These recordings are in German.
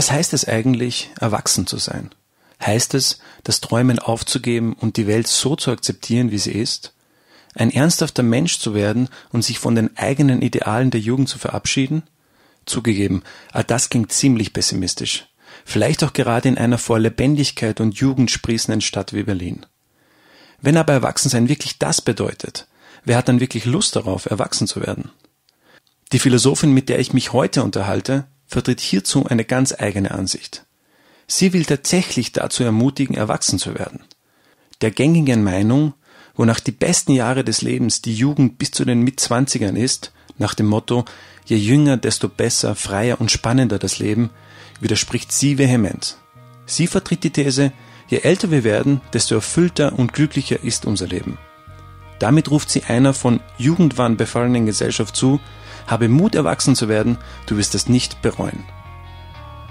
Was heißt es eigentlich, erwachsen zu sein? Heißt es, das Träumen aufzugeben und die Welt so zu akzeptieren, wie sie ist? Ein ernsthafter Mensch zu werden und sich von den eigenen Idealen der Jugend zu verabschieden? Zugegeben, all das klingt ziemlich pessimistisch. Vielleicht auch gerade in einer vor Lebendigkeit und Jugend sprießenden Stadt wie Berlin. Wenn aber Erwachsensein wirklich das bedeutet, wer hat dann wirklich Lust darauf, erwachsen zu werden? Die Philosophin, mit der ich mich heute unterhalte, vertritt hierzu eine ganz eigene Ansicht. Sie will tatsächlich dazu ermutigen, erwachsen zu werden. Der gängigen Meinung, wonach die besten Jahre des Lebens die Jugend bis zu den Mitzwanzigern ist, nach dem Motto, je jünger, desto besser, freier und spannender das Leben, widerspricht sie vehement. Sie vertritt die These, je älter wir werden, desto erfüllter und glücklicher ist unser Leben. Damit ruft sie einer von Jugendwahn befallenen Gesellschaft zu, habe Mut, erwachsen zu werden, du wirst es nicht bereuen.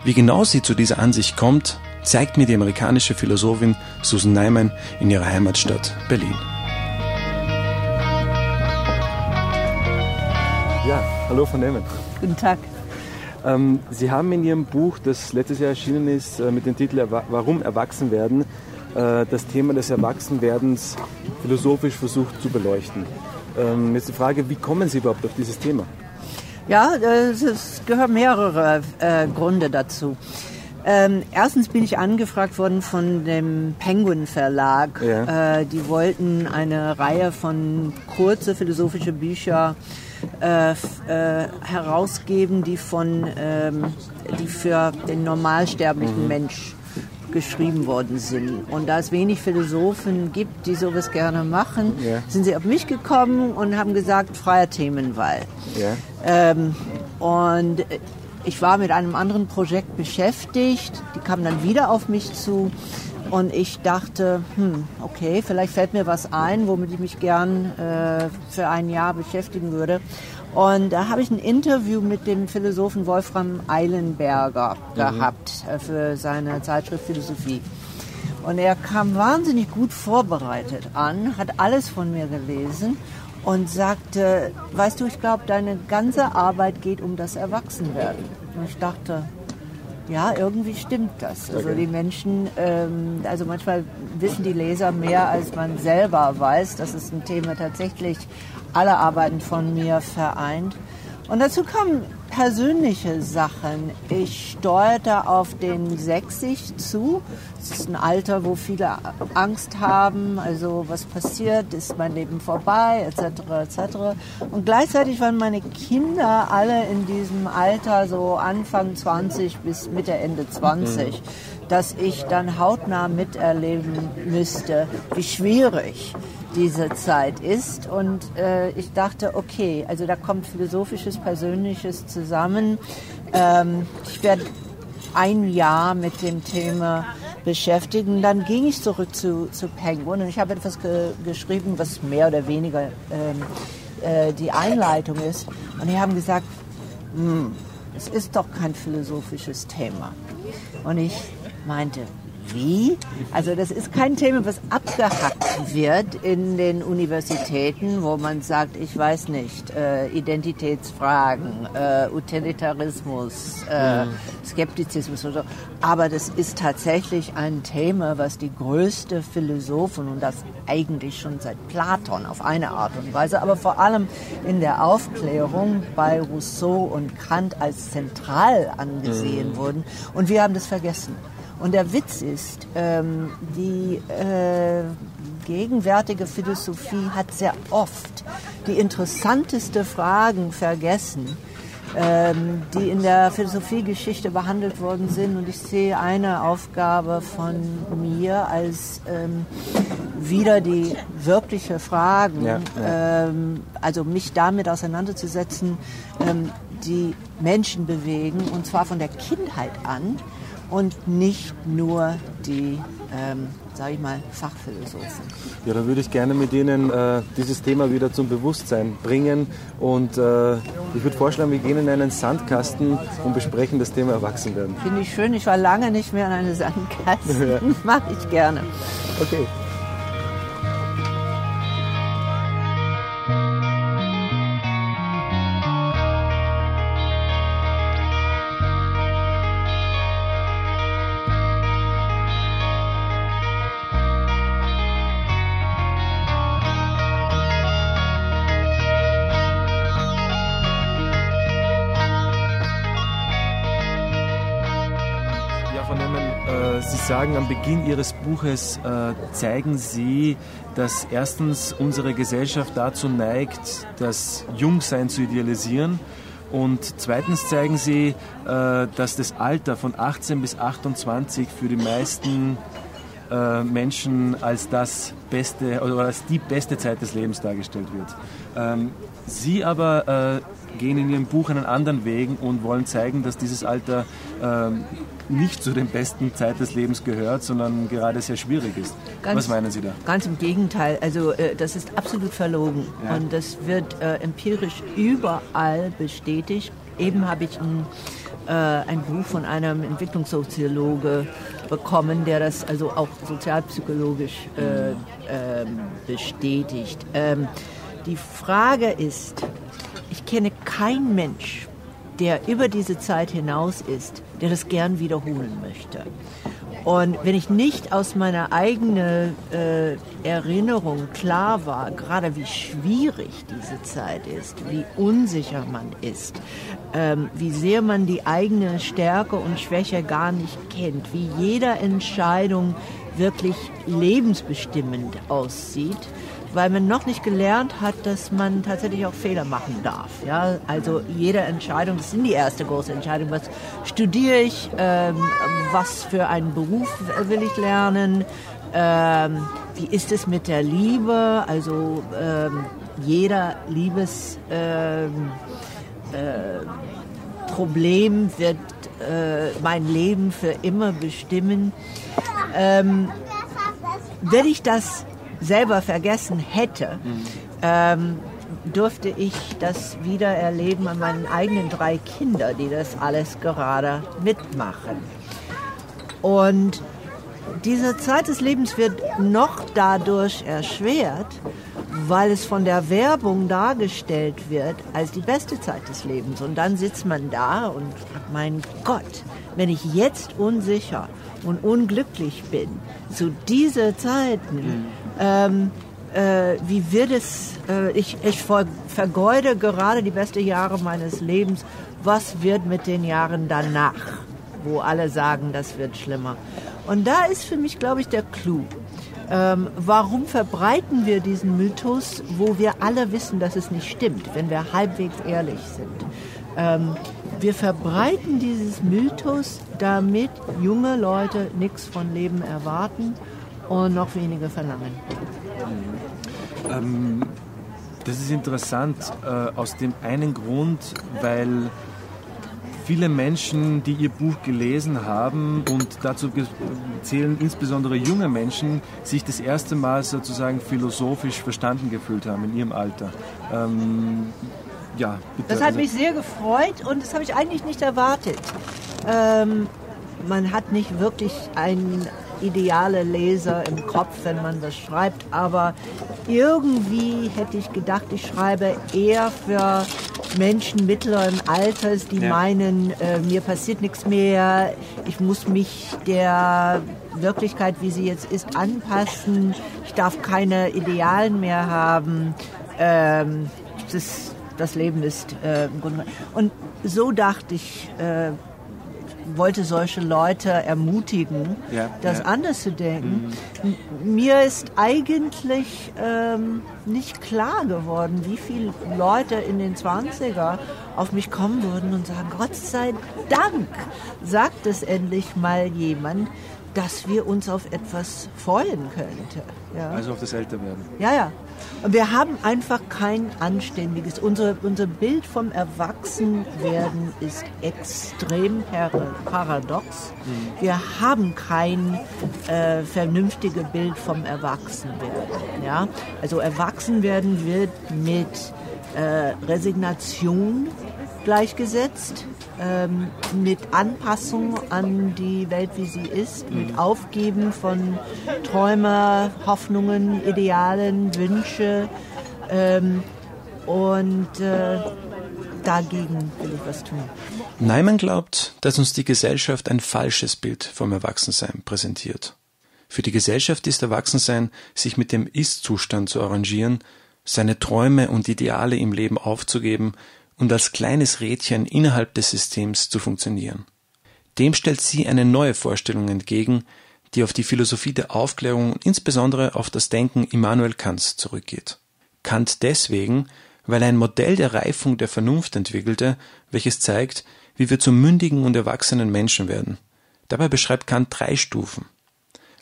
Wie genau sie zu dieser Ansicht kommt, zeigt mir die amerikanische Philosophin Susan Neiman in ihrer Heimatstadt Berlin. Ja, hallo von Neiman. Guten Tag. Ähm, Sie haben in Ihrem Buch, das letztes Jahr erschienen ist, äh, mit dem Titel Warum erwachsen werden, äh, das Thema des Erwachsenwerdens philosophisch versucht zu beleuchten. Ähm, jetzt die Frage, wie kommen Sie überhaupt auf dieses Thema? Ja, es gehören mehrere äh, Gründe dazu. Ähm, erstens bin ich angefragt worden von dem Penguin Verlag. Ja. Äh, die wollten eine Reihe von kurze philosophische Bücher äh, äh, herausgeben, die von ähm, die für den normalsterblichen mhm. Mensch geschrieben worden sind. Und da es wenig Philosophen gibt, die sowas gerne machen, ja. sind sie auf mich gekommen und haben gesagt, freier Themenwahl. Ja. Ähm, und ich war mit einem anderen Projekt beschäftigt, die kamen dann wieder auf mich zu und ich dachte, hm, okay, vielleicht fällt mir was ein, womit ich mich gern äh, für ein Jahr beschäftigen würde. Und da habe ich ein Interview mit dem Philosophen Wolfram Eilenberger mhm. gehabt äh, für seine Zeitschrift Philosophie. Und er kam wahnsinnig gut vorbereitet an, hat alles von mir gelesen und sagte, weißt du, ich glaube, deine ganze Arbeit geht um das Erwachsenwerden. Und ich dachte, ja, irgendwie stimmt das. Also die Menschen, ähm, also manchmal wissen die Leser mehr, als man selber weiß. Das ist ein Thema tatsächlich alle Arbeiten von mir vereint. Und dazu kamen persönliche Sachen. Ich steuerte auf den 60 zu. Es ist ein Alter, wo viele Angst haben. Also was passiert, ist mein Leben vorbei, etc. etc. Und gleichzeitig waren meine Kinder alle in diesem Alter, so Anfang 20 bis Mitte, Ende 20, mhm. dass ich dann hautnah miterleben müsste, wie schwierig diese Zeit ist. Und äh, ich dachte, okay, also da kommt philosophisches, persönliches zusammen. Ähm, ich werde ein Jahr mit dem Thema beschäftigen. Dann ging ich zurück zu, zu Penguin und ich habe etwas ge geschrieben, was mehr oder weniger ähm, äh, die Einleitung ist. Und die haben gesagt, hm, es ist doch kein philosophisches Thema. Und ich meinte, wie. Also das ist kein Thema, was abgehackt wird in den Universitäten, wo man sagt, ich weiß nicht, äh, Identitätsfragen, äh, Utilitarismus, äh. Skeptizismus und so. Aber das ist tatsächlich ein Thema, was die größte Philosophen und das eigentlich schon seit Platon auf eine Art und Weise, aber vor allem in der Aufklärung bei Rousseau und Kant als zentral angesehen mhm. wurden. Und wir haben das vergessen. Und der Witz ist, ähm, die äh, gegenwärtige Philosophie hat sehr oft die interessanteste Fragen vergessen, ähm, die in der Philosophiegeschichte behandelt worden sind. Und ich sehe eine Aufgabe von mir als ähm, wieder die wirkliche Fragen, ja, ja. Ähm, also mich damit auseinanderzusetzen, ähm, die Menschen bewegen, und zwar von der Kindheit an und nicht nur die, ähm, sage ich mal, Fachphilosophen. Ja, dann würde ich gerne mit Ihnen äh, dieses Thema wieder zum Bewusstsein bringen und äh, ich würde vorschlagen, wir gehen in einen Sandkasten und besprechen das Thema Erwachsenwerden. Finde ich schön, ich war lange nicht mehr in einem Sandkasten, ja. mache ich gerne. Okay. Sagen am Beginn Ihres Buches, äh, zeigen Sie, dass erstens unsere Gesellschaft dazu neigt, das Jungsein zu idealisieren. Und zweitens zeigen Sie, äh, dass das Alter von 18 bis 28 für die meisten Menschen als das beste oder als die beste Zeit des Lebens dargestellt wird. Ähm, Sie aber gehen in Ihrem Buch einen anderen Weg und wollen zeigen, dass dieses Alter ähm, nicht zu den besten Zeit des Lebens gehört, sondern gerade sehr schwierig ist. Ganz, Was meinen Sie da? Ganz im Gegenteil. Also äh, das ist absolut verlogen ja. und das wird äh, empirisch überall bestätigt. Eben habe ich ein, äh, ein Buch von einem Entwicklungssoziologe bekommen, der das also auch sozialpsychologisch äh, ähm, bestätigt. Ähm, die Frage ist, ich kenne keinen Mensch, der über diese Zeit hinaus ist, der das gern wiederholen möchte. Und wenn ich nicht aus meiner eigenen äh, Erinnerung klar war, gerade wie schwierig diese Zeit ist, wie unsicher man ist, ähm, wie sehr man die eigene Stärke und Schwäche gar nicht kennt, wie jede Entscheidung wirklich lebensbestimmend aussieht, weil man noch nicht gelernt hat, dass man tatsächlich auch Fehler machen darf. Ja, also jede Entscheidung, das sind die erste große Entscheidung. Was studiere ich? Ähm, was für einen Beruf will ich lernen? Ähm, wie ist es mit der Liebe? Also ähm, jeder Liebesproblem ähm, äh, wird äh, mein Leben für immer bestimmen. Ähm, wenn ich das selber vergessen hätte, ähm, durfte ich das wieder erleben an meinen eigenen drei Kindern, die das alles gerade mitmachen. Und diese Zeit des Lebens wird noch dadurch erschwert, weil es von der Werbung dargestellt wird als die beste Zeit des Lebens. Und dann sitzt man da und mein Gott, wenn ich jetzt unsicher und unglücklich bin, zu diesen Zeiten, mhm ähm, äh, wie wird es, äh, ich, ich vergeude gerade die besten Jahre meines Lebens, was wird mit den Jahren danach, wo alle sagen, das wird schlimmer. Und da ist für mich, glaube ich, der Clou. Ähm, warum verbreiten wir diesen Mythos, wo wir alle wissen, dass es nicht stimmt, wenn wir halbwegs ehrlich sind? Ähm, wir verbreiten dieses Mythos, damit junge Leute nichts von Leben erwarten und noch wenige verlangen. Ähm, das ist interessant äh, aus dem einen Grund, weil viele Menschen, die ihr Buch gelesen haben und dazu zählen insbesondere junge Menschen, sich das erste Mal sozusagen philosophisch verstanden gefühlt haben in ihrem Alter. Ähm, ja, bitte. Das hat also mich sehr gefreut und das habe ich eigentlich nicht erwartet. Ähm, man hat nicht wirklich ein ideale Leser im Kopf, wenn man das schreibt, aber irgendwie hätte ich gedacht, ich schreibe eher für Menschen mittleren Alters, die ja. meinen, äh, mir passiert nichts mehr, ich muss mich der Wirklichkeit, wie sie jetzt ist, anpassen, ich darf keine Idealen mehr haben. Ähm, das, das Leben ist äh, im Grunde. Und so dachte ich, äh, wollte solche Leute ermutigen, ja, das ja. anders zu denken. Mhm. Mir ist eigentlich ähm, nicht klar geworden, wie viele Leute in den 20er auf mich kommen würden und sagen, Gott sei Dank sagt es endlich mal jemand, dass wir uns auf etwas freuen könnten. Ja. Also auf das Älterwerden. Ja, ja. Wir haben einfach kein anständiges. Unser, unser Bild vom Erwachsenwerden ist extrem paradox. Mhm. Wir haben kein äh, vernünftiges Bild vom Erwachsenwerden. Ja? Also Erwachsenwerden wird mit äh, Resignation gleichgesetzt, ähm, mit Anpassung an die Welt, wie sie ist, mit mhm. Aufgeben von Träumen, Hoffnungen, Idealen, Wünsche ähm, und äh, dagegen will ich was tun. Neiman glaubt, dass uns die Gesellschaft ein falsches Bild vom Erwachsensein präsentiert. Für die Gesellschaft ist Erwachsensein, sich mit dem Ist-Zustand zu arrangieren, seine Träume und Ideale im Leben aufzugeben und als kleines Rädchen innerhalb des Systems zu funktionieren. Dem stellt sie eine neue Vorstellung entgegen, die auf die Philosophie der Aufklärung und insbesondere auf das Denken Immanuel Kants zurückgeht. Kant deswegen, weil er ein Modell der Reifung der Vernunft entwickelte, welches zeigt, wie wir zu mündigen und erwachsenen Menschen werden. Dabei beschreibt Kant drei Stufen.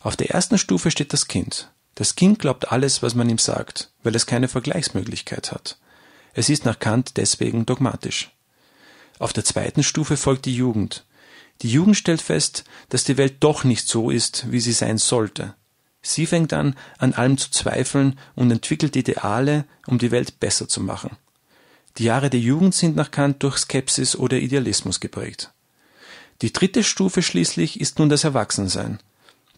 Auf der ersten Stufe steht das Kind. Das Kind glaubt alles, was man ihm sagt, weil es keine Vergleichsmöglichkeit hat. Es ist nach Kant deswegen dogmatisch. Auf der zweiten Stufe folgt die Jugend. Die Jugend stellt fest, dass die Welt doch nicht so ist, wie sie sein sollte. Sie fängt an, an allem zu zweifeln und entwickelt Ideale, um die Welt besser zu machen. Die Jahre der Jugend sind nach Kant durch Skepsis oder Idealismus geprägt. Die dritte Stufe schließlich ist nun das Erwachsensein.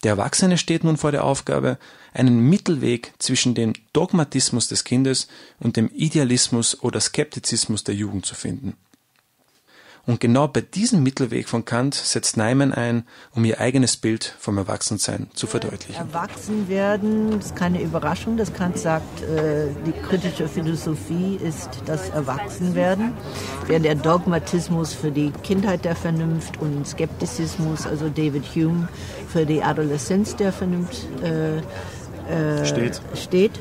Der Erwachsene steht nun vor der Aufgabe, einen Mittelweg zwischen dem Dogmatismus des Kindes und dem Idealismus oder Skeptizismus der Jugend zu finden. Und genau bei diesem Mittelweg von Kant setzt Neumann ein, um ihr eigenes Bild vom Erwachsensein zu verdeutlichen. Erwachsen werden ist keine Überraschung, dass Kant sagt, äh, die kritische Philosophie ist das Erwachsenwerden, während der Dogmatismus für die Kindheit der Vernunft und Skeptizismus, also David Hume, für die Adoleszenz der Vernunft äh, äh, steht. steht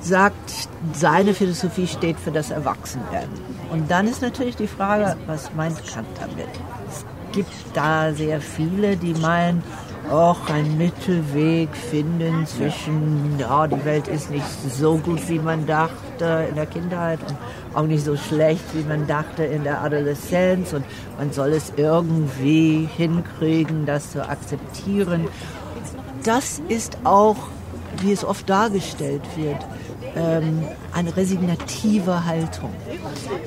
sagt, seine Philosophie steht für das Erwachsenwerden. Und dann ist natürlich die Frage, was meint Kant damit? Es gibt da sehr viele, die meinen, auch einen Mittelweg finden zwischen, ja, die Welt ist nicht so gut, wie man dachte in der Kindheit und auch nicht so schlecht, wie man dachte in der Adoleszenz und man soll es irgendwie hinkriegen, das zu akzeptieren. Das ist auch, wie es oft dargestellt wird, ähm, eine resignative Haltung.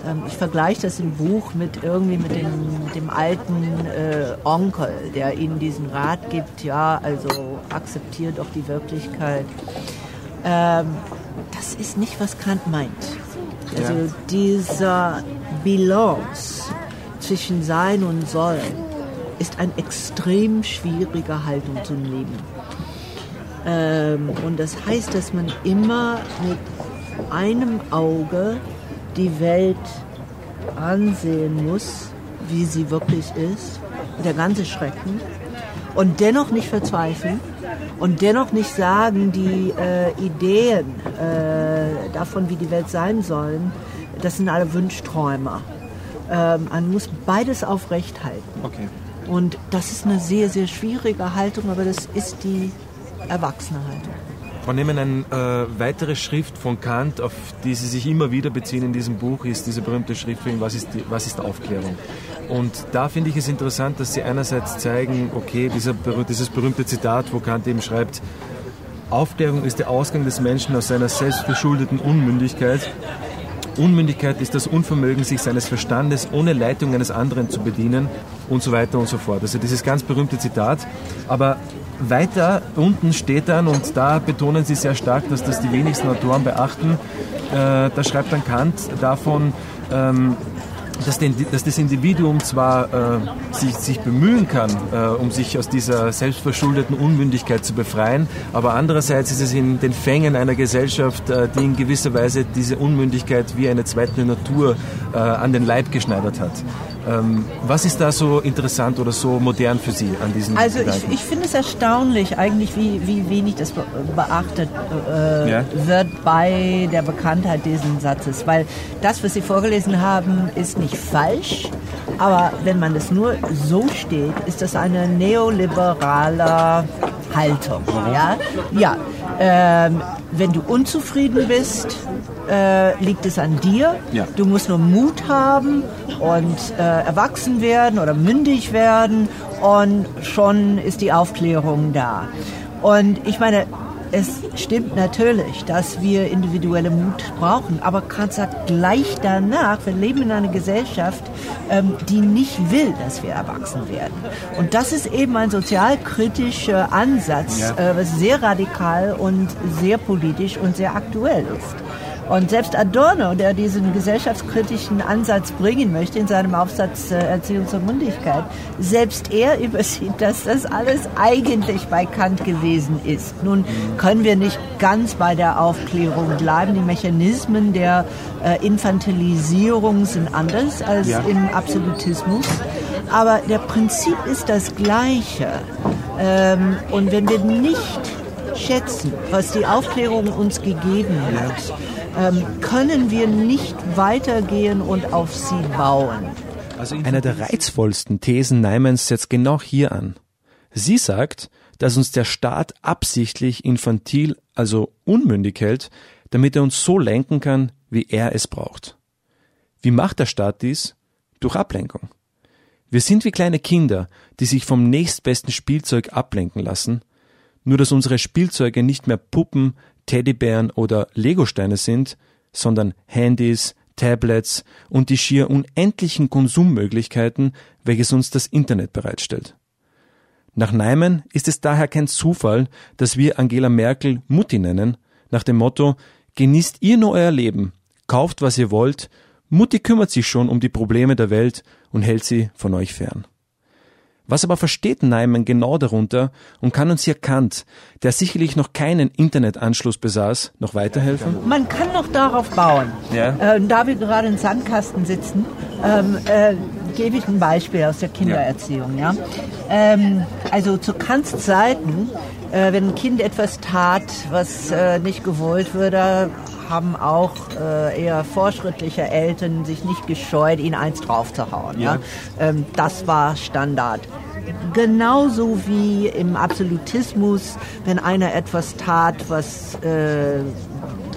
Ähm, ich vergleiche das im Buch mit irgendwie mit dem, dem alten äh, Onkel, der ihnen diesen Rat gibt, ja, also akzeptiert doch die Wirklichkeit. Ähm, das ist nicht, was Kant meint. Also ja. dieser Balance zwischen Sein und Sollen ist eine extrem schwierige Haltung zu nehmen. Ähm, und das heißt, dass man immer mit einem Auge die Welt ansehen muss, wie sie wirklich ist, der ganze Schrecken, und dennoch nicht verzweifeln und dennoch nicht sagen, die äh, Ideen äh, davon, wie die Welt sein sollen, das sind alle Wunschträume. Ähm, man muss beides aufrecht halten. Okay. Und das ist eine sehr, sehr schwierige Haltung, aber das ist die Erwachsene halt. Wir nehmen eine äh, weitere Schrift von Kant, auf die Sie sich immer wieder beziehen in diesem Buch, ist diese berühmte Schrift für ihn, was ist, die, was ist Aufklärung? Und da finde ich es interessant, dass Sie einerseits zeigen, okay, dieser, dieses berühmte Zitat, wo Kant eben schreibt, Aufklärung ist der Ausgang des Menschen aus seiner selbstverschuldeten Unmündigkeit. Unmündigkeit ist das Unvermögen, sich seines Verstandes ohne Leitung eines anderen zu bedienen und so weiter und so fort. Also dieses ganz berühmte Zitat. Aber weiter unten steht dann, und da betonen sie sehr stark, dass das die wenigsten Autoren beachten, äh, da schreibt dann Kant davon, ähm, dass, den, dass, das Individuum zwar äh, sich, sich, bemühen kann, äh, um sich aus dieser selbstverschuldeten Unmündigkeit zu befreien, aber andererseits ist es in den Fängen einer Gesellschaft, äh, die in gewisser Weise diese Unmündigkeit wie eine zweite Natur äh, an den Leib geschneidert hat. Ähm, was ist da so interessant oder so modern für Sie an diesem Also ich, ich finde es erstaunlich eigentlich, wie, wie wenig das beachtet äh, ja. wird bei der Bekanntheit dieses Satzes. Weil das, was Sie vorgelesen haben, ist nicht falsch, aber wenn man es nur so steht, ist das eine neoliberale Haltung. Ja, ja. Ähm, wenn du unzufrieden bist, äh, liegt es an dir. Ja. Du musst nur Mut haben und äh, erwachsen werden oder mündig werden und schon ist die Aufklärung da. Und ich meine, es stimmt natürlich, dass wir individuelle Mut brauchen, aber Kant sagt gleich danach, wir leben in einer Gesellschaft, ähm, die nicht will, dass wir erwachsen werden. Und das ist eben ein sozialkritischer Ansatz, ja. äh, was sehr radikal und sehr politisch und sehr aktuell ist. Und selbst Adorno, der diesen gesellschaftskritischen Ansatz bringen möchte in seinem Aufsatz äh, Erziehung zur Mündigkeit, selbst er übersieht, dass das alles eigentlich bei Kant gewesen ist. Nun können wir nicht ganz bei der Aufklärung bleiben. Die Mechanismen der äh, Infantilisierung sind anders als ja. im Absolutismus. aber der Prinzip ist das gleiche. Ähm, und wenn wir nicht schätzen, was die Aufklärung uns gegeben hat, ähm, können wir nicht weitergehen und auf sie bauen. Also Eine der reizvollsten Thesen Neimans setzt genau hier an. Sie sagt, dass uns der Staat absichtlich infantil, also unmündig hält, damit er uns so lenken kann, wie er es braucht. Wie macht der Staat dies? Durch Ablenkung. Wir sind wie kleine Kinder, die sich vom nächstbesten Spielzeug ablenken lassen, nur dass unsere Spielzeuge nicht mehr Puppen, Teddybären oder Legosteine sind, sondern Handys, Tablets und die schier unendlichen Konsummöglichkeiten, welches uns das Internet bereitstellt. Nach Neiman ist es daher kein Zufall, dass wir Angela Merkel Mutti nennen, nach dem Motto Genießt ihr nur euer Leben, kauft was ihr wollt, Mutti kümmert sich schon um die Probleme der Welt und hält sie von euch fern. Was aber versteht Neiman genau darunter und kann uns hier Kant, der sicherlich noch keinen Internetanschluss besaß, noch weiterhelfen? Man kann noch darauf bauen. Ja. Äh, da wir gerade im Sandkasten sitzen, ähm, äh, gebe ich ein Beispiel aus der Kindererziehung. Ja. ja? Ähm, also zu Kants Zeiten, äh, wenn ein Kind etwas tat, was äh, nicht gewollt würde, haben auch äh, eher fortschrittliche Eltern sich nicht gescheut, ihn eins draufzuhauen. Ja. ja? Ähm, das war Standard. Genauso wie im Absolutismus, wenn einer etwas tat, was, äh,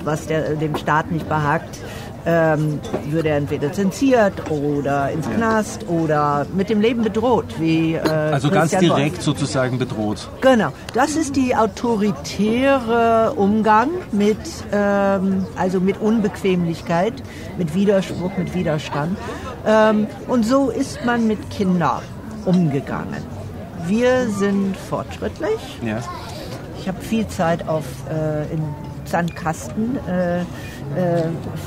was der, dem Staat nicht behagt, ähm, würde er entweder zensiert oder ins Knast oder mit dem Leben bedroht. Wie, äh, also Christian ganz direkt Wolf. sozusagen bedroht. Genau, das ist die autoritäre Umgang mit, ähm, also mit Unbequemlichkeit, mit Widerspruch, mit Widerstand. Ähm, und so ist man mit Kindern umgegangen. Wir sind fortschrittlich. Ja. Ich habe viel Zeit auf äh, in Sandkasten äh, äh,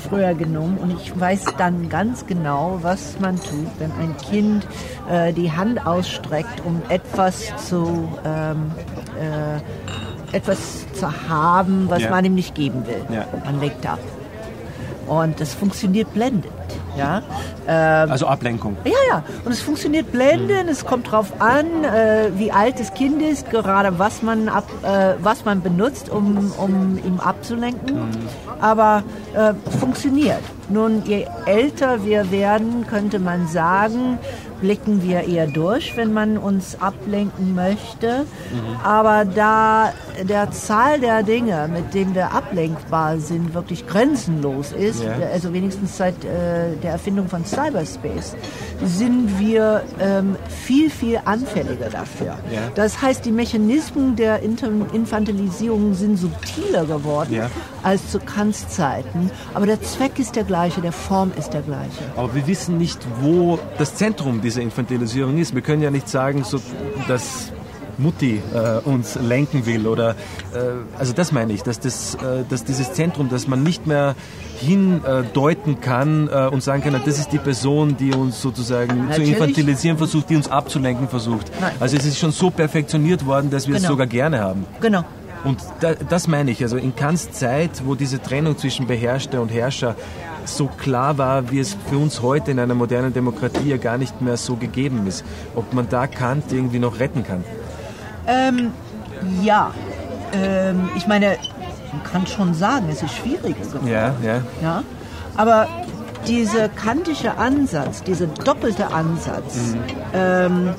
früher genommen und ich weiß dann ganz genau, was man tut, wenn ein Kind äh, die Hand ausstreckt, um etwas zu ähm, äh, etwas zu haben, was ja. man ihm nicht geben will. Ja. Man legt ab. Und das funktioniert blendend. Ja? Ähm, also Ablenkung. Ja, ja. Und es funktioniert blendend. Mhm. Es kommt darauf an, äh, wie alt das Kind ist, gerade was man, ab, äh, was man benutzt, um, um ihm abzulenken. Mhm. Aber äh, funktioniert. Nun, je älter wir werden, könnte man sagen, blicken wir eher durch, wenn man uns ablenken möchte. Mhm. Aber da der Zahl der Dinge, mit denen wir ablenkbar sind, wirklich grenzenlos ist, ja. also wenigstens seit äh, der Erfindung von Cyberspace, sind wir ähm, viel, viel anfälliger dafür. Ja. Das heißt, die Mechanismen der Infantilisierung sind subtiler geworden ja. Als zu Kants Zeiten. Aber der Zweck ist der gleiche, der Form ist der gleiche. Aber wir wissen nicht, wo das Zentrum dieser Infantilisierung ist. Wir können ja nicht sagen, so, dass Mutti äh, uns lenken will oder äh, also das meine ich, dass das, äh, dass dieses Zentrum, dass man nicht mehr hindeuten kann äh, und sagen kann, das ist die Person, die uns sozusagen Natürlich. zu infantilisieren versucht, die uns abzulenken versucht. Nein. Also es ist schon so perfektioniert worden, dass wir genau. es sogar gerne haben. Genau. Und da, das meine ich, also in Kants Zeit, wo diese Trennung zwischen Beherrschter und Herrscher so klar war, wie es für uns heute in einer modernen Demokratie ja gar nicht mehr so gegeben ist. Ob man da Kant irgendwie noch retten kann? Ähm, ja. Ähm, ich meine, man kann schon sagen, es ist schwieriger geworden. Ja, ja. ja? Aber dieser kantische Ansatz, dieser doppelte Ansatz, mhm. ähm,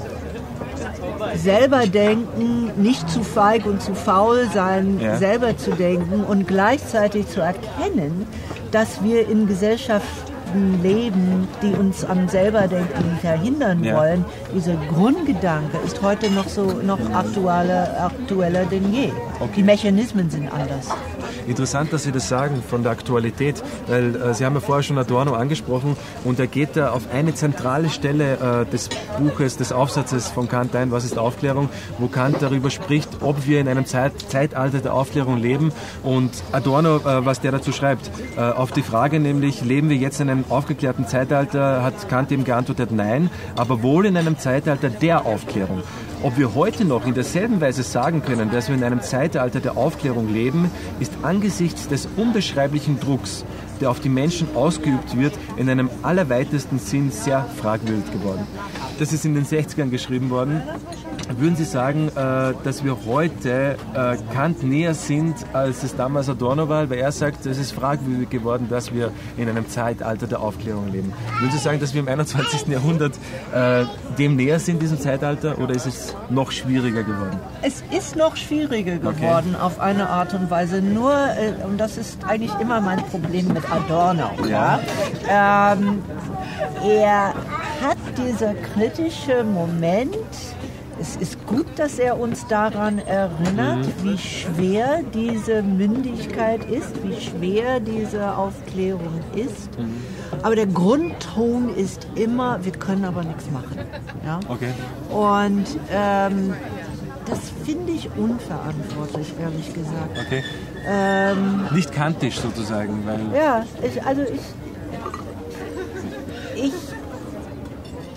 selber denken, nicht zu feig und zu faul sein, ja. selber zu denken und gleichzeitig zu erkennen, dass wir in Gesellschaften leben, die uns am selberdenken verhindern ja. wollen. Dieser Grundgedanke ist heute noch so noch aktueller, aktueller denn je. Okay. Die Mechanismen sind anders. Interessant, dass Sie das sagen von der Aktualität, weil äh, Sie haben ja vorher schon Adorno angesprochen und er geht da auf eine zentrale Stelle äh, des Buches, des Aufsatzes von Kant ein, was ist Aufklärung, wo Kant darüber spricht, ob wir in einem Zeit, Zeitalter der Aufklärung leben und Adorno, äh, was der dazu schreibt, äh, auf die Frage nämlich, leben wir jetzt in einem aufgeklärten Zeitalter, hat Kant eben geantwortet, nein, aber wohl in einem Zeitalter der Aufklärung. Ob wir heute noch in derselben Weise sagen können, dass wir in einem Zeitalter der Aufklärung leben, ist angesichts des unbeschreiblichen Drucks, der auf die Menschen ausgeübt wird, in einem allerweitesten Sinn sehr fragwürdig geworden. Das ist in den 60ern geschrieben worden. Würden Sie sagen, äh, dass wir heute äh, Kant näher sind, als es damals Adorno war? Weil er sagt, es ist fragwürdig geworden, dass wir in einem Zeitalter der Aufklärung leben. Würden Sie sagen, dass wir im 21. Jahrhundert äh, dem näher sind, diesem Zeitalter, oder ist es noch schwieriger geworden? Es ist noch schwieriger geworden okay. auf eine Art und Weise. Nur, und das ist eigentlich immer mein Problem mit Adorno. Ja. Ähm, er hat dieser kritische Moment, es ist gut, dass er uns daran erinnert, mhm. wie schwer diese Mündigkeit ist, wie schwer diese Aufklärung ist. Mhm. Aber der Grundton ist immer, wir können aber nichts machen. Ja? Okay. Und ähm, das finde ich unverantwortlich, ehrlich gesagt. Okay. Ähm, Nicht kantisch sozusagen, weil. Ja, ich, also ich, ich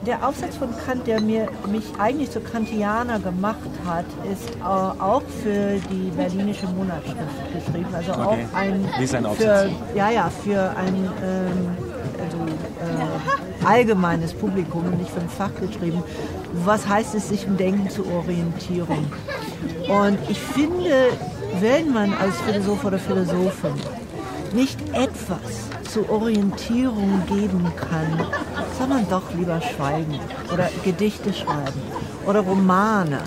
der Aufsatz von Kant, der mir, mich eigentlich zu Kantianer gemacht hat, ist äh, auch für die Berlinische Monatsschrift geschrieben. Also okay. auch ein, Wie ist ein Aufsatz? Für, ja, ja, für ein ähm, also, äh, allgemeines Publikum und nicht für ein Fach geschrieben. Was heißt es, sich im Denken zu orientieren? Und ich finde, wenn man als Philosoph oder Philosophin nicht etwas zur Orientierung geben kann, soll man doch lieber schweigen oder Gedichte schreiben oder Romane.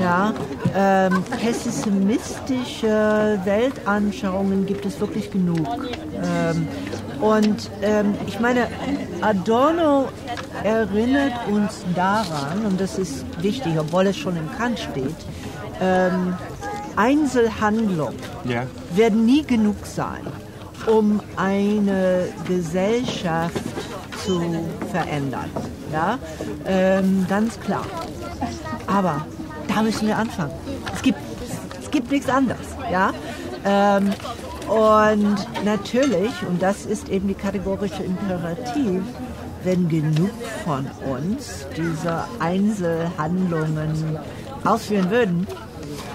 Ja, ähm, pessimistische Weltanschauungen gibt es wirklich genug. Ähm, und ähm, ich meine, Adorno erinnert uns daran, und das ist wichtig, obwohl es schon im Kant steht, ähm, Einzelhandlungen ja. werden nie genug sein um eine Gesellschaft zu verändern. Ja, ähm, ganz klar. Aber da müssen wir anfangen. Es gibt, es gibt nichts anderes. Ja, ähm, und natürlich, und das ist eben die kategorische Imperativ, wenn genug von uns diese Einzelhandlungen ausführen würden,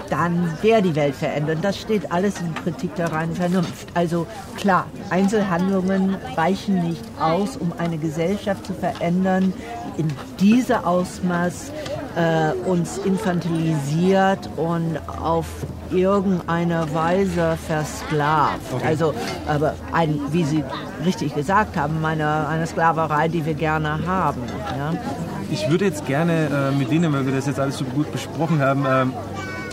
dann wäre die Welt verändert. Das steht alles in Kritik der reinen Vernunft. Also klar, Einzelhandlungen reichen nicht aus, um eine Gesellschaft zu verändern, die in dieser Ausmaß äh, uns infantilisiert und auf irgendeine Weise versklavt. Okay. Also, aber ein, wie Sie richtig gesagt haben, eine, eine Sklaverei, die wir gerne haben. Ja? Ich würde jetzt gerne äh, mit Ihnen, weil wir das jetzt alles so gut besprochen haben, äh,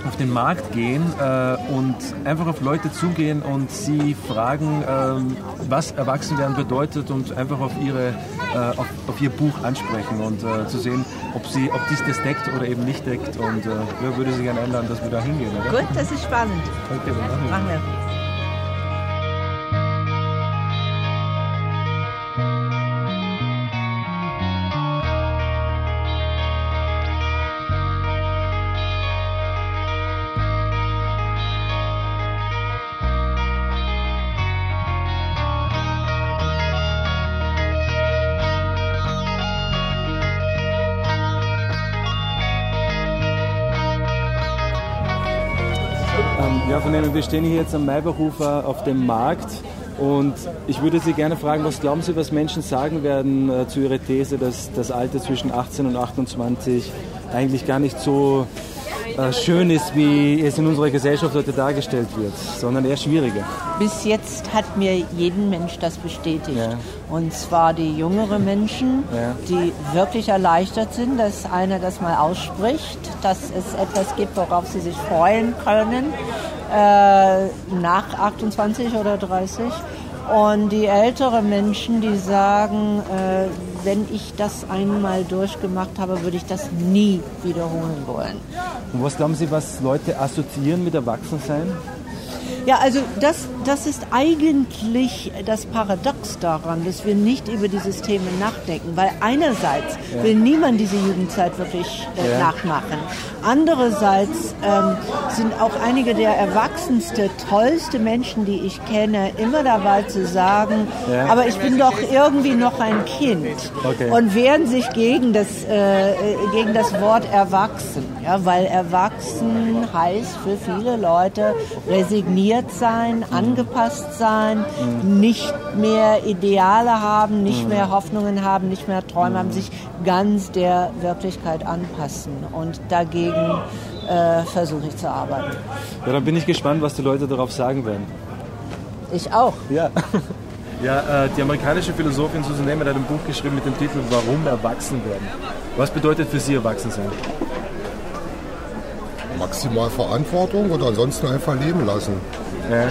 auf den Markt gehen äh, und einfach auf Leute zugehen und sie fragen, ähm, was Erwachsenwerden bedeutet und einfach auf, ihre, äh, auf, auf, ihr Buch ansprechen und äh, zu sehen, ob, sie, ob dies das deckt oder eben nicht deckt. Und äh, ja, würde Sie gerne einladen, dass wir da hingehen. Oder? Gut, das ist spannend. Okay, machen wir. vernehmen. Wir stehen hier jetzt am Maybachhofer auf dem Markt und ich würde Sie gerne fragen, was glauben Sie, was Menschen sagen werden äh, zu Ihrer These, dass das Alter zwischen 18 und 28 eigentlich gar nicht so äh, schön ist, wie es in unserer Gesellschaft heute dargestellt wird, sondern eher schwieriger. Bis jetzt hat mir jeden Mensch das bestätigt. Ja. Und zwar die jüngeren Menschen, ja. die wirklich erleichtert sind, dass einer das mal ausspricht, dass es etwas gibt, worauf sie sich freuen können äh, nach 28 oder 30. Und die älteren Menschen, die sagen, äh, wenn ich das einmal durchgemacht habe, würde ich das nie wiederholen wollen. Und was glauben Sie, was Leute assoziieren mit Erwachsensein? Ja, also das, das ist eigentlich das Paradox daran, dass wir nicht über dieses Thema nachdenken, weil einerseits ja. will niemand diese Jugendzeit wirklich äh, ja. nachmachen. Andererseits ähm, sind auch einige der erwachsenste, tollste Menschen, die ich kenne, immer dabei zu sagen, ja. aber ich bin doch irgendwie noch ein Kind okay. und wehren sich gegen das, äh, gegen das Wort erwachsen, ja, weil erwachsen heißt für viele Leute resigniert sein, mhm. angepasst sein, mhm. nicht mehr Ideale haben, nicht mhm. mehr Hoffnungen haben, nicht mehr Träume haben, sich ganz der Wirklichkeit anpassen. Und dagegen äh, versuche ich zu arbeiten. Ja, dann bin ich gespannt, was die Leute darauf sagen werden. Ich auch. Ja. Ja, äh, die amerikanische Philosophin Susan Neyman hat ein Buch geschrieben mit dem Titel Warum Erwachsen werden. Was bedeutet für Sie Erwachsen sein? Maximal Verantwortung und ansonsten einfach leben lassen. Ja.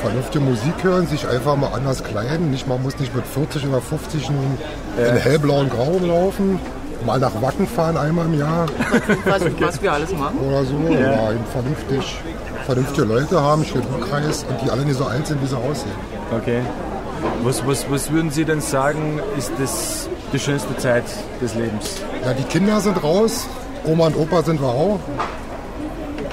Vernünftige Musik hören, sich einfach mal anders kleiden. Nicht, man muss nicht mit 40 oder 50 in, ja. in hellblauen Grau laufen. Mal nach Wacken fahren einmal im Jahr. Was, okay. was wir alles machen. Oder so. Ja. ja vernünftig, vernünftige Leute haben, schönen Umkreis und die alle nicht so alt sind, wie sie aussehen. Okay. Was, was, was würden Sie denn sagen, ist das die schönste Zeit des Lebens? Ja, die Kinder sind raus, Oma und Opa sind wir auch.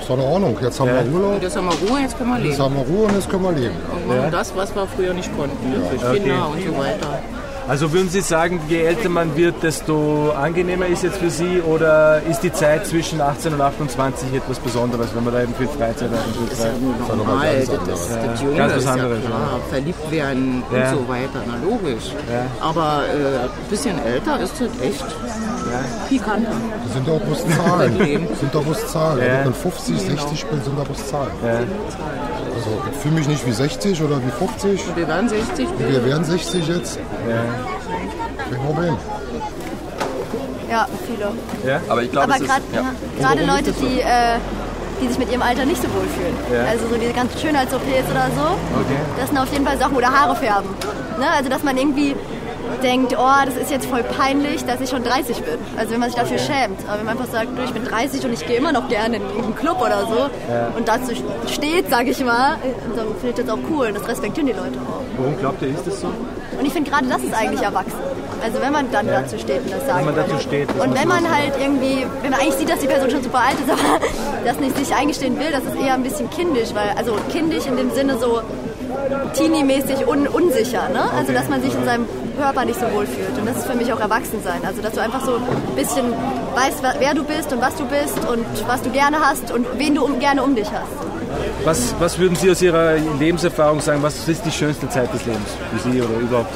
Ist doch in Ordnung. Jetzt haben ja. wir Urlaub. Jetzt haben wir Ruhe, jetzt können wir leben. Jetzt haben wir Ruhe und jetzt können wir leben. Und machen ja. das, was wir früher nicht konnten. Ne? Durch okay. Kinder und so weiter. Also würden Sie sagen, je älter man wird, desto angenehmer ist jetzt für Sie oder ist die Zeit zwischen 18 und 28 etwas Besonderes, wenn man da eben viel Freizeit hat? Und das ist ja normal, das, das, das, das Junge ganz was anderes, ja klar, ja. verliebt werden und ja. so weiter, na logisch. Ja. Aber äh, ein bisschen älter ist das echt ja. Das sind doch bloß Zahlen. sind doch bloß Zahlen. Wenn ich dann 50, 60 bin, sind doch bloß Zahlen. Also ich fühle mich nicht wie 60 oder wie 50. Und wir werden 60. Wir werden 60 jetzt. Ja. Kein Problem. Ja, viele. Ja, aber ich glaube, aber gerade ja. Leute, die, äh, die sich mit ihrem Alter nicht so wohl fühlen. Ja. Also so diese ganzen Schönheits-OPs oder so. Okay. Das sind auf jeden Fall Sachen oder Haare färben. Ne? Also dass man irgendwie denkt, oh, das ist jetzt voll peinlich, dass ich schon 30 bin. Also wenn man sich dafür schämt. Aber wenn man einfach sagt, du, ich bin 30 und ich gehe immer noch gerne in einen Club oder so ja. und dazu steht, sage ich mal, dann finde ich das auch cool und das respektieren die Leute auch. Warum glaubt ihr, ist das so? Und ich finde gerade, das ist eigentlich erwachsen. Also wenn man dann ja. dazu steht und das sagt. Wenn man dazu steht. Und wenn man halt irgendwie, wenn man eigentlich sieht, dass die Person schon super alt ist, aber das nicht sich eingestehen will, das ist eher ein bisschen kindisch, weil, also kindisch in dem Sinne so teenie-mäßig un unsicher, ne? Also dass man sich in seinem Körper nicht so wohl fühlt. Und das ist für mich auch Erwachsensein. Also dass du einfach so ein bisschen weißt, wer du bist und was du bist und was du gerne hast und wen du um, gerne um dich hast. Was, was würden Sie aus Ihrer Lebenserfahrung sagen, was ist die schönste Zeit des Lebens für Sie oder überhaupt?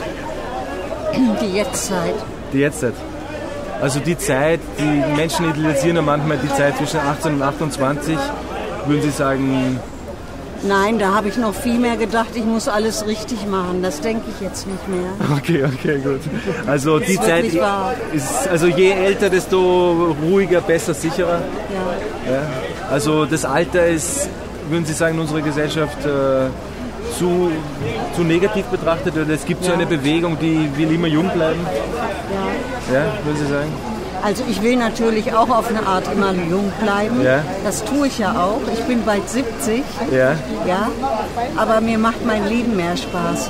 Die Jetztzeit. Die Jetztzeit. Also die Zeit, die Menschen idealisieren ja manchmal die Zeit zwischen 18 und 28. Würden Sie sagen, Nein, da habe ich noch viel mehr gedacht, ich muss alles richtig machen. Das denke ich jetzt nicht mehr. Okay, okay, gut. Also die Zeit ist, also je älter, desto ruhiger, besser, sicherer. Ja. ja. Also das Alter ist, würden Sie sagen, in unserer Gesellschaft äh, zu, zu negativ betrachtet oder es gibt ja. so eine Bewegung, die will immer jung bleiben? Ja. Ja, würden Sie sagen? Also ich will natürlich auch auf eine Art immer jung bleiben. Ja. Das tue ich ja auch. Ich bin bald 70. Ja. ja. Aber mir macht mein Leben mehr Spaß.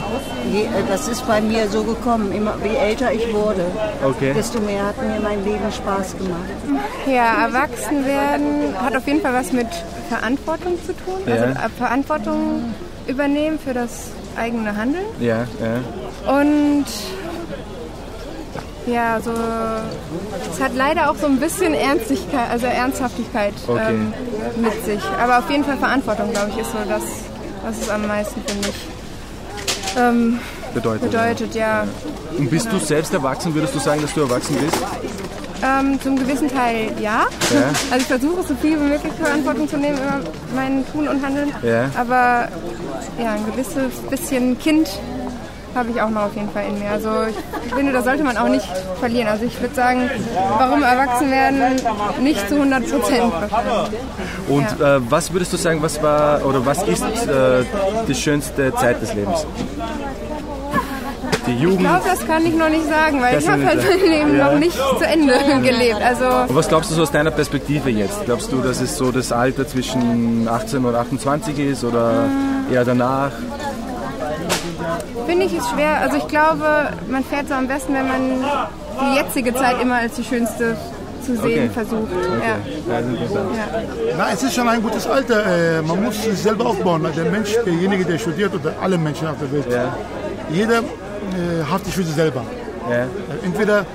Äh, das ist bei mir so gekommen. Immer, je älter ich wurde, okay. desto mehr hat mir mein Leben Spaß gemacht. Ja, erwachsen werden hat auf jeden Fall was mit Verantwortung zu tun. Ja. Also Verantwortung übernehmen für das eigene Handeln. Ja, ja. Und ja, so. Es hat leider auch so ein bisschen Ernstigkeit, also Ernsthaftigkeit okay. ähm, mit sich. Aber auf jeden Fall Verantwortung, glaube ich, ist so das, was es am meisten für mich ähm, bedeutet. bedeutet ja. Und bist genau. du selbst erwachsen? Würdest du sagen, dass du erwachsen bist? Ähm, zum gewissen Teil ja. ja. Also ich versuche so viel wie möglich Verantwortung zu nehmen über mein Tun und Handeln. Ja. Aber ja, ein gewisses bisschen Kind habe ich auch noch auf jeden Fall in mir. Also ich finde, das sollte man auch nicht verlieren. Also ich würde sagen, warum erwachsen werden, nicht zu 100 Prozent. Und ja. äh, was würdest du sagen, was war oder was ist äh, die schönste Zeit des Lebens? Die Jugend. Ich glaube, das kann ich noch nicht sagen, weil ich habe halt mein Leben ja. noch nicht zu Ende gelebt. Also und was glaubst du so aus deiner Perspektive jetzt? Glaubst du, dass es so das Alter zwischen 18 und 28 ist oder eher danach? Finde ich es schwer. Also ich glaube, man fährt so am besten, wenn man die jetzige Zeit immer als die schönste zu sehen okay. versucht. Okay. Ja. Ja. Na, es ist schon ein gutes Alter. Äh, man muss sich selber aufbauen. Der Mensch, derjenige, der studiert oder alle Menschen auf der Welt, ja. jeder äh, haftet für sich selber. Ja. Entweder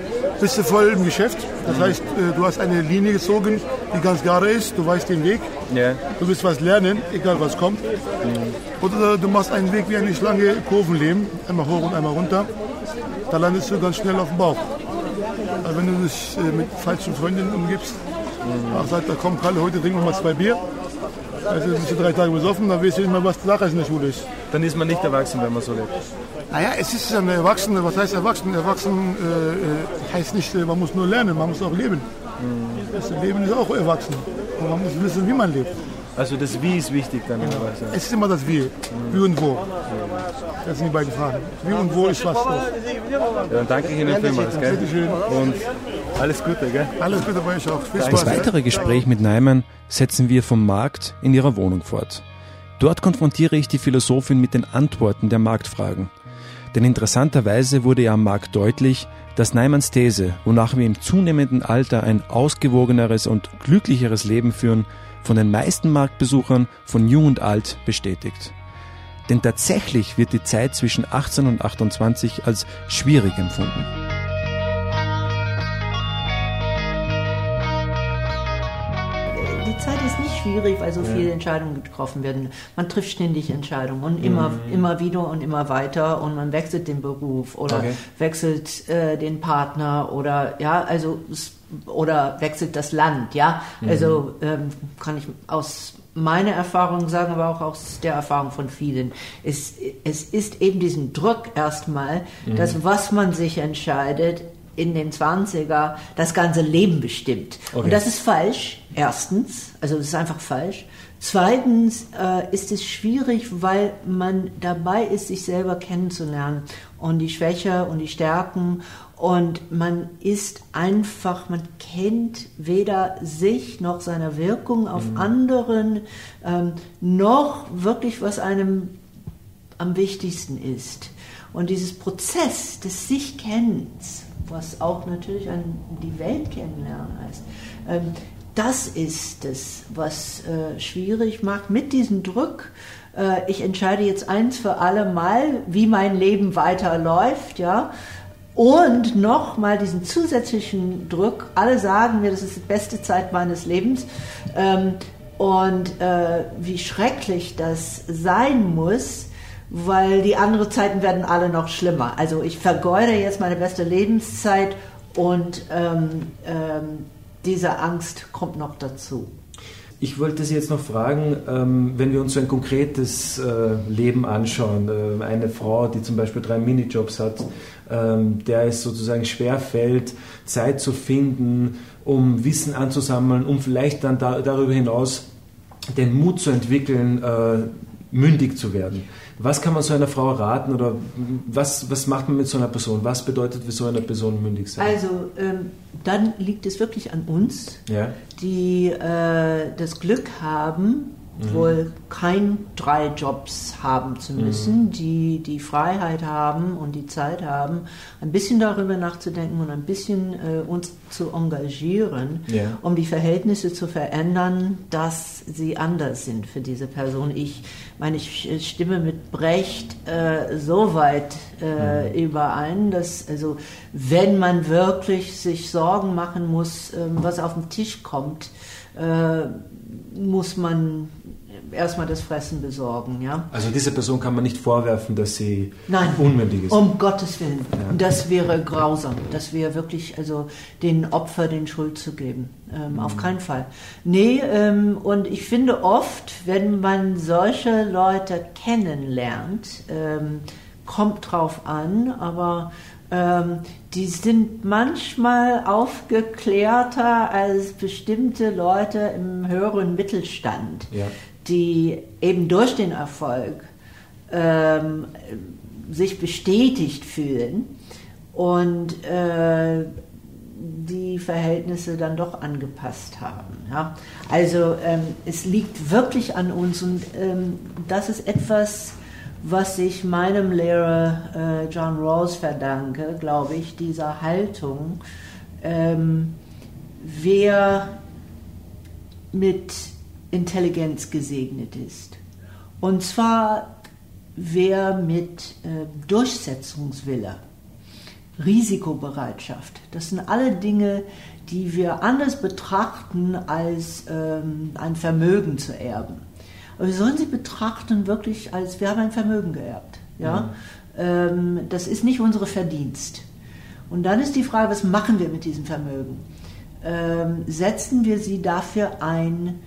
bist du voll im Geschäft, das heißt, äh, du hast eine Linie gezogen, die ganz gerade ist, du weißt den Weg, yeah. du willst was lernen, egal was kommt. Mhm. Oder du machst einen Weg wie eine Schlange Kurvenleben, einmal hoch und einmal runter, da landest du ganz schnell auf dem Bauch. Also wenn du dich äh, mit falschen Freundinnen umgibst, mhm. sagt, da komm Kalle, heute trinken wir mal zwei Bier. Also bist du drei Tage besoffen, dann weißt du nicht mehr, was Sache in der Schule ist. Dann ist man nicht erwachsen, wenn man so lebt. Naja, es ist ein Erwachsener. Was heißt Erwachsen? Erwachsen äh, äh heißt nicht, äh, man muss nur lernen, man muss auch leben. Mhm. Das Leben ist auch erwachsen. Und man muss wissen, wie man lebt. Also das Wie ist wichtig dann. Genau. Es ist immer das Wie. Wie und wo. Das sind die beiden Fragen. Wie und wo ist was los. Ja, dann danke ich Ihnen vielmals. Gell? schön. Und alles Gute. Gell? Alles Gute bei euch auch. Viel das weitere Gespräch mit Neumann setzen wir vom Markt in ihrer Wohnung fort. Dort konfrontiere ich die Philosophin mit den Antworten der Marktfragen. Denn interessanterweise wurde ja am Markt deutlich, dass Neimanns These, wonach wir im zunehmenden Alter ein ausgewogeneres und glücklicheres Leben führen, von den meisten Marktbesuchern von jung und alt bestätigt. Denn tatsächlich wird die Zeit zwischen 18 und 28 als schwierig empfunden. Schwierig, weil so ja. viele Entscheidungen getroffen werden. Man trifft ständig Entscheidungen und immer, mhm. immer wieder und immer weiter und man wechselt den Beruf oder okay. wechselt äh, den Partner oder ja, also oder wechselt das Land, ja. Mhm. Also ähm, kann ich aus meiner Erfahrung sagen, aber auch aus der Erfahrung von vielen. Es, es ist eben diesen Druck erstmal, mhm. dass was man sich entscheidet, in den 20er das ganze Leben bestimmt. Okay. Und das ist falsch, erstens, also das ist einfach falsch. Zweitens äh, ist es schwierig, weil man dabei ist, sich selber kennenzulernen und die Schwäche und die Stärken und man ist einfach, man kennt weder sich noch seine Wirkung auf mhm. anderen, ähm, noch wirklich, was einem am wichtigsten ist. Und dieses Prozess des Sich-Kennens was auch natürlich an die Welt kennenlernen heißt. Ähm, das ist es, was äh, schwierig macht mit diesem Druck. Äh, ich entscheide jetzt eins für alle Mal, wie mein Leben weiterläuft, ja. Und nochmal diesen zusätzlichen Druck. Alle sagen mir, das ist die beste Zeit meines Lebens. Ähm, und äh, wie schrecklich das sein muss, weil die anderen Zeiten werden alle noch schlimmer. Also ich vergeude jetzt meine beste Lebenszeit und ähm, ähm, diese Angst kommt noch dazu. Ich wollte Sie jetzt noch fragen, ähm, wenn wir uns so ein konkretes äh, Leben anschauen, äh, eine Frau, die zum Beispiel drei Minijobs hat, ähm, der es sozusagen schwerfällt, Zeit zu finden, um Wissen anzusammeln, um vielleicht dann da, darüber hinaus den Mut zu entwickeln, äh, mündig zu werden. Was kann man so einer Frau raten oder was, was macht man mit so einer Person? Was bedeutet für so eine Person mündig sein? Also ähm, dann liegt es wirklich an uns, ja. die äh, das Glück haben, mhm. wohl kein drei Jobs haben zu müssen, mhm. die die Freiheit haben und die Zeit haben, ein bisschen darüber nachzudenken und ein bisschen äh, uns zu engagieren, ja. um die Verhältnisse zu verändern, dass sie anders sind für diese Person. Ich meine, ich stimme mit Brecht äh, so weit äh, mhm. überein, dass also wenn man wirklich sich Sorgen machen muss, äh, was auf den Tisch kommt, äh, muss man erstmal das Fressen besorgen. Ja? Also diese Person kann man nicht vorwerfen, dass sie Nein, unmündig ist. Um Gottes Willen. Ja. Das wäre grausam. Das wäre wirklich, also den Opfer den Schuld zu geben. Ähm, mhm. Auf keinen Fall. Nee, ähm, und ich finde oft, wenn man solche Leute kennenlernt, ähm, kommt drauf an, aber ähm, die sind manchmal aufgeklärter als bestimmte Leute im höheren Mittelstand. Ja die eben durch den Erfolg ähm, sich bestätigt fühlen und äh, die Verhältnisse dann doch angepasst haben. Ja? Also ähm, es liegt wirklich an uns und ähm, das ist etwas, was ich meinem Lehrer äh, John Rawls verdanke, glaube ich, dieser Haltung. Ähm, wer mit Intelligenz gesegnet ist. Und zwar wer mit äh, Durchsetzungswille, Risikobereitschaft. Das sind alle Dinge, die wir anders betrachten, als ähm, ein Vermögen zu erben. Aber wir sollen sie betrachten wirklich als, wir haben ein Vermögen geerbt. Ja? Mhm. Ähm, das ist nicht unsere Verdienst. Und dann ist die Frage, was machen wir mit diesem Vermögen? Ähm, setzen wir sie dafür ein,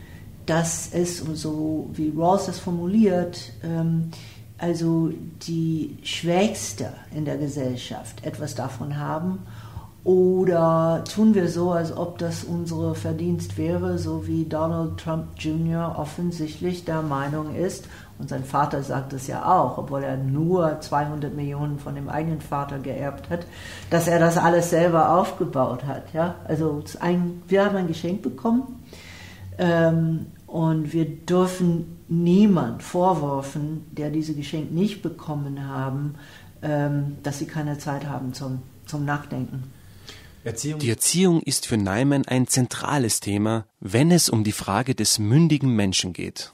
dass es, so wie Rawls das formuliert, ähm, also die Schwächste in der Gesellschaft etwas davon haben? Oder tun wir so, als ob das unsere Verdienst wäre, so wie Donald Trump Jr. offensichtlich der Meinung ist, und sein Vater sagt es ja auch, obwohl er nur 200 Millionen von dem eigenen Vater geerbt hat, dass er das alles selber aufgebaut hat. Ja? Also ein, wir haben ein Geschenk bekommen ähm, und wir dürfen niemand vorwerfen, der dieses Geschenk nicht bekommen haben, ähm, dass sie keine Zeit haben zum, zum Nachdenken. Erziehung. Die Erziehung ist für Neiman ein zentrales Thema, wenn es um die Frage des mündigen Menschen geht.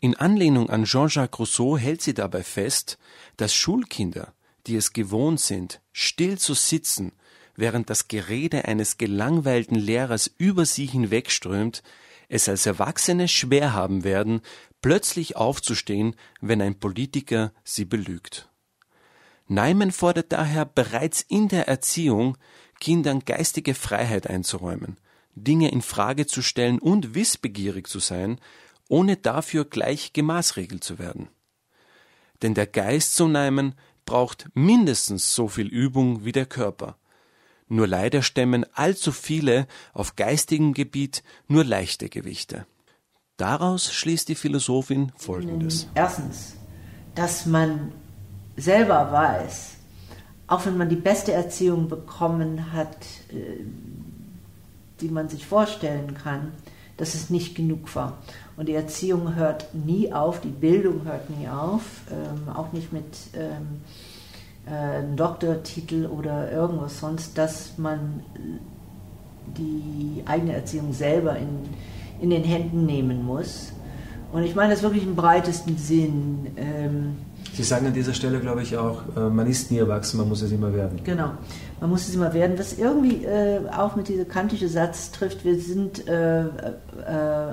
In Anlehnung an Jean-Jacques Rousseau hält sie dabei fest, dass Schulkinder, die es gewohnt sind, still zu sitzen, während das Gerede eines gelangweilten Lehrers über sie hinwegströmt, es als Erwachsene schwer haben werden, plötzlich aufzustehen, wenn ein Politiker sie belügt. Neiman fordert daher bereits in der Erziehung, Kindern geistige Freiheit einzuräumen, Dinge in Frage zu stellen und wissbegierig zu sein, ohne dafür gleich gemaßregelt zu werden. Denn der Geist zu Neimen braucht mindestens so viel Übung wie der Körper. Nur leider stemmen allzu viele auf geistigem Gebiet nur leichte Gewichte. Daraus schließt die Philosophin Folgendes. Erstens, dass man selber weiß, auch wenn man die beste Erziehung bekommen hat, äh, die man sich vorstellen kann, dass es nicht genug war. Und die Erziehung hört nie auf, die Bildung hört nie auf, ähm, auch nicht mit ähm, äh, Doktortitel oder irgendwas sonst, dass man die eigene Erziehung selber in, in den Händen nehmen muss. Und ich meine das wirklich im breitesten Sinn. Ähm, Sie sagen an dieser Stelle, glaube ich, auch, äh, man ist nie erwachsen, man muss es immer werden. Genau, man muss es immer werden, was irgendwie äh, auch mit diesem kantischen Satz trifft, wir sind äh, äh,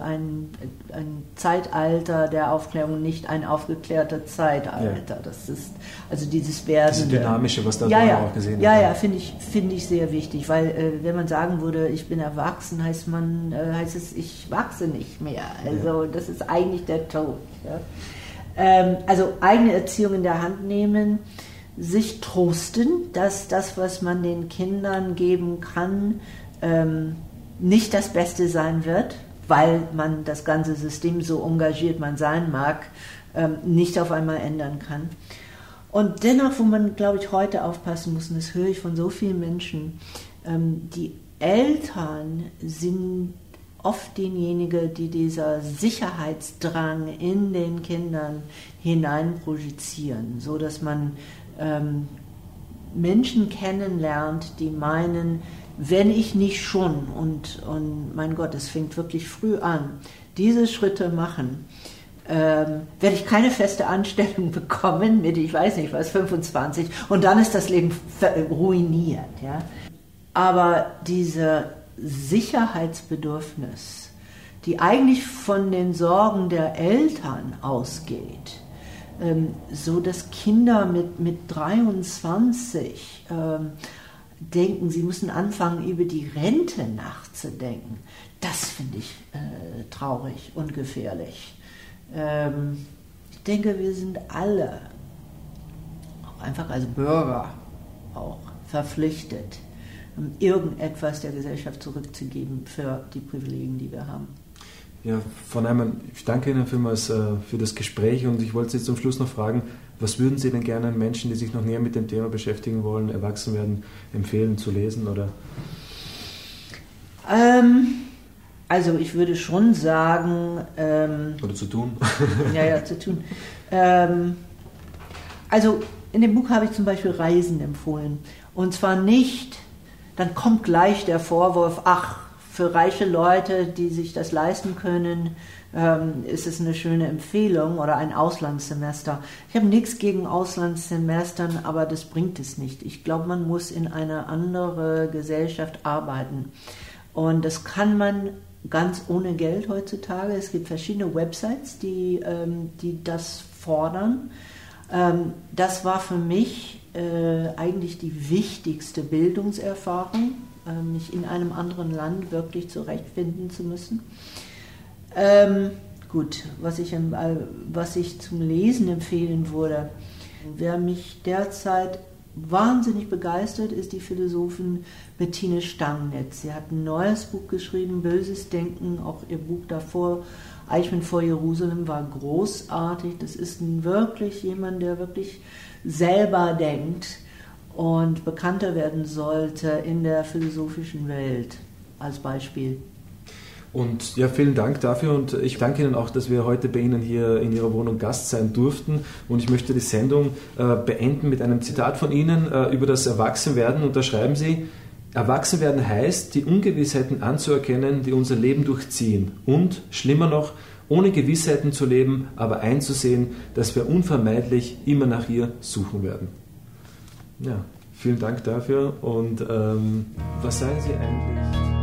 ein, ein, Zeitalter der Aufklärung, nicht ein aufgeklärter Zeitalter. Ja. Das ist also dieses Werden. Diese Dynamische, was da ja, ja, auch gesehen Ja, ja, finde ich, find ich sehr wichtig, weil äh, wenn man sagen würde, ich bin erwachsen, heißt, man, äh, heißt es, ich wachse nicht mehr. Also das ist eigentlich der Tod. Ja? Ähm, also eigene Erziehung in der Hand nehmen, sich trosten, dass das, was man den Kindern geben kann, ähm, nicht das Beste sein wird, weil man das ganze System so engagiert man sein mag, ähm, nicht auf einmal ändern kann. Und dennoch, wo man, glaube ich, heute aufpassen muss, und das höre ich von so vielen Menschen, die Eltern sind oft diejenigen, die dieser Sicherheitsdrang in den Kindern hinein projizieren, so dass man ähm, Menschen kennenlernt, die meinen, wenn ich nicht schon, und, und mein Gott, es fängt wirklich früh an, diese Schritte machen, ähm, werde ich keine feste Anstellung bekommen mit, ich weiß nicht was, 25, und dann ist das Leben ruiniert. Ja? Aber diese Sicherheitsbedürfnis, die eigentlich von den Sorgen der Eltern ausgeht, ähm, so dass Kinder mit, mit 23 ähm, denken, sie müssen anfangen, über die Rente nachzudenken. Das finde ich äh, traurig und gefährlich. Ähm, ich denke, wir sind alle, auch einfach als Bürger, auch verpflichtet, irgendetwas der Gesellschaft zurückzugeben für die Privilegien, die wir haben. Ja, von einmal, ich danke Ihnen vielmals äh, für das Gespräch und ich wollte Sie zum Schluss noch fragen, was würden Sie denn gerne Menschen, die sich noch näher mit dem Thema beschäftigen wollen, erwachsen werden, empfehlen zu lesen oder? Ähm, also ich würde schon sagen. Ähm, oder zu tun. ja, ja, zu tun. Ähm, also in dem Buch habe ich zum Beispiel Reisen empfohlen. Und zwar nicht dann kommt gleich der Vorwurf, ach, für reiche Leute, die sich das leisten können, ähm, ist es eine schöne Empfehlung oder ein Auslandssemester. Ich habe nichts gegen Auslandssemestern, aber das bringt es nicht. Ich glaube, man muss in eine andere Gesellschaft arbeiten. Und das kann man ganz ohne Geld heutzutage. Es gibt verschiedene Websites, die, ähm, die das fordern. Ähm, das war für mich äh, eigentlich die wichtigste Bildungserfahrung, äh, mich in einem anderen Land wirklich zurechtfinden zu müssen. Ähm, gut, was ich, äh, was ich zum Lesen empfehlen würde. Wer mich derzeit wahnsinnig begeistert, ist die Philosophin Bettine Stangnetz. Sie hat ein neues Buch geschrieben, Böses Denken, auch ihr Buch davor, Eichmann vor Jerusalem, war großartig. Das ist wirklich jemand, der wirklich selber denkt und bekannter werden sollte in der philosophischen Welt als Beispiel. Und ja, vielen Dank dafür und ich danke Ihnen auch, dass wir heute bei Ihnen hier in Ihrer Wohnung Gast sein durften. Und ich möchte die Sendung äh, beenden mit einem Zitat von Ihnen äh, über das Erwachsenwerden. Und da schreiben Sie, Erwachsenwerden heißt, die Ungewissheiten anzuerkennen, die unser Leben durchziehen. Und, schlimmer noch, ohne Gewissheiten zu leben, aber einzusehen, dass wir unvermeidlich immer nach ihr suchen werden. Ja, vielen Dank dafür. Und ähm, was sagen Sie eigentlich?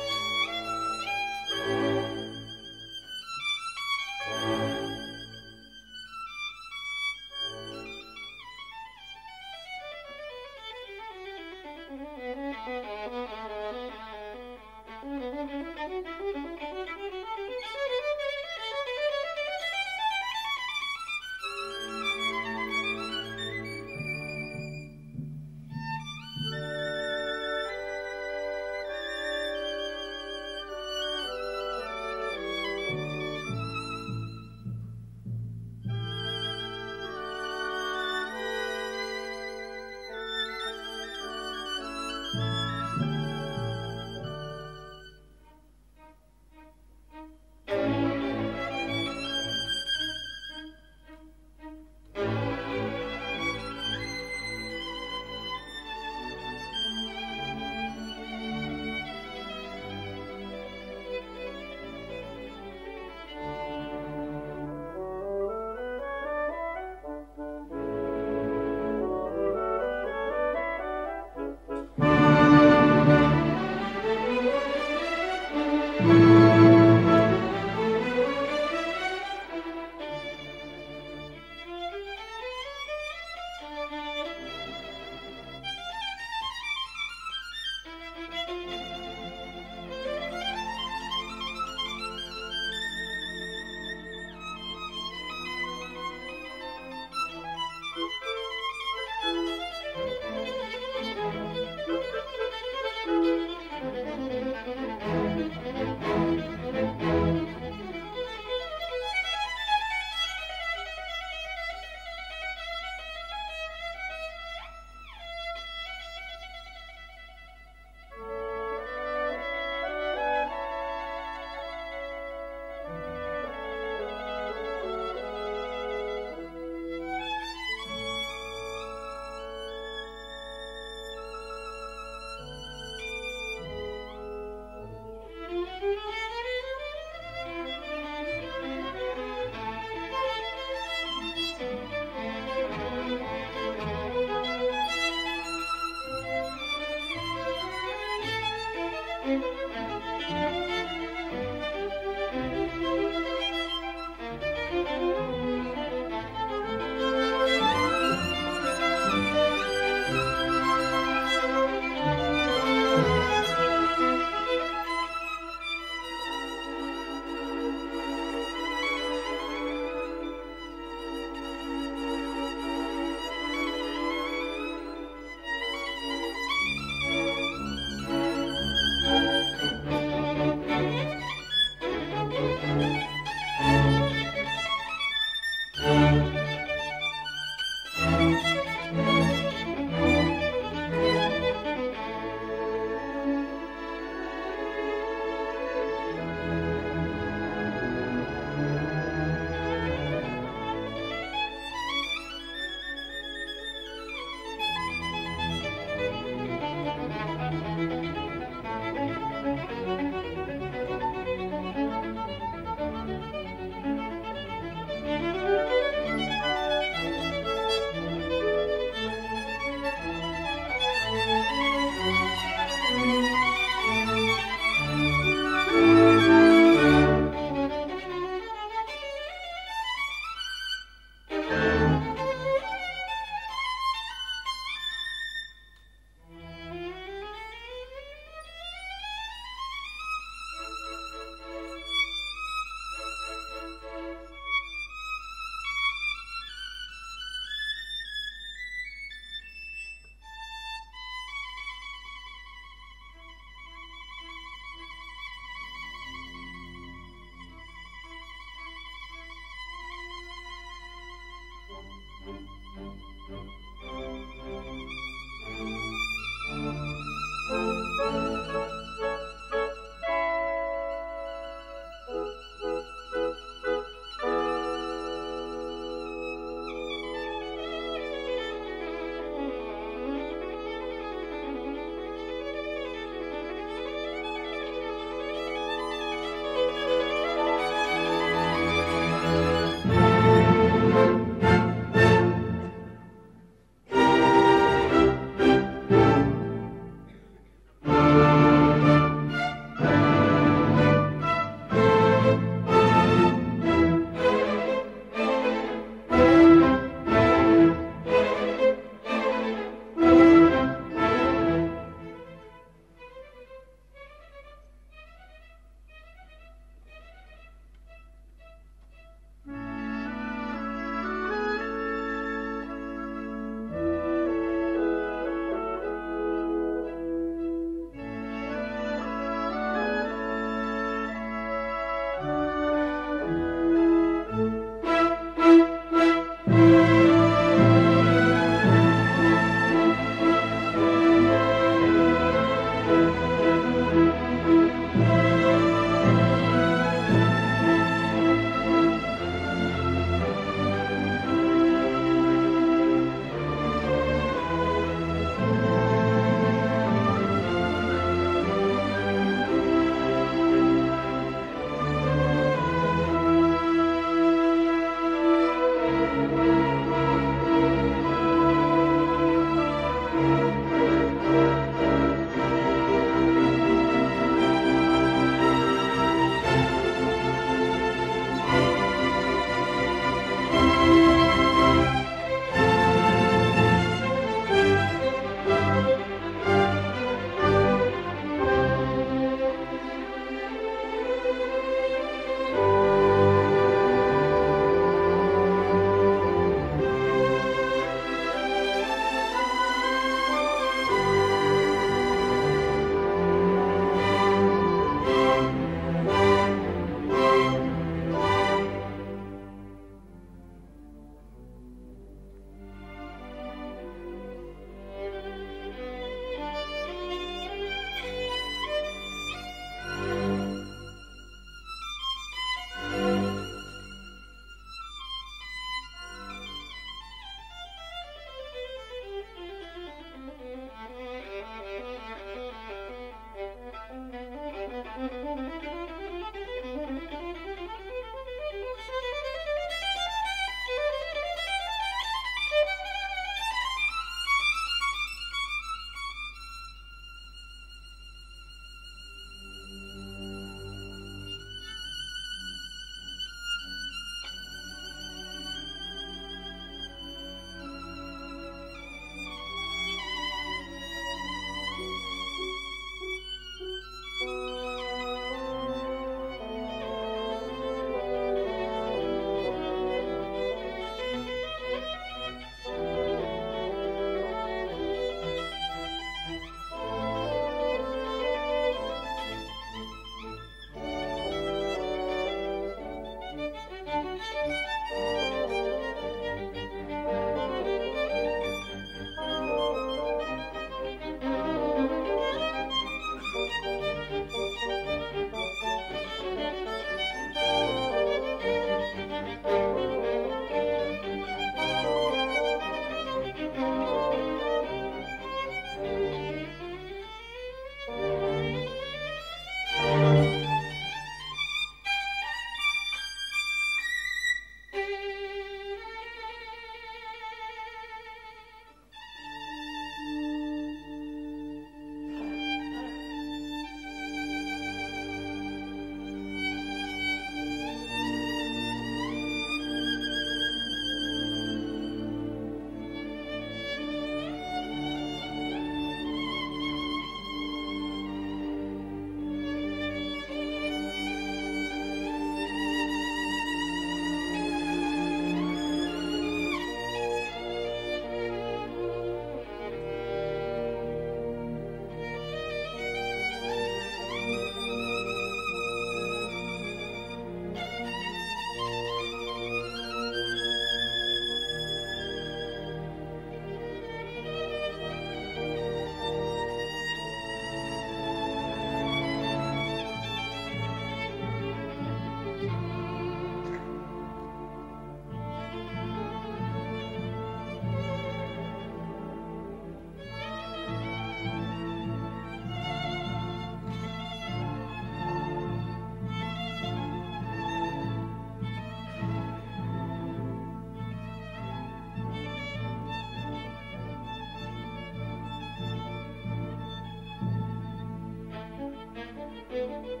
Thank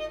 you.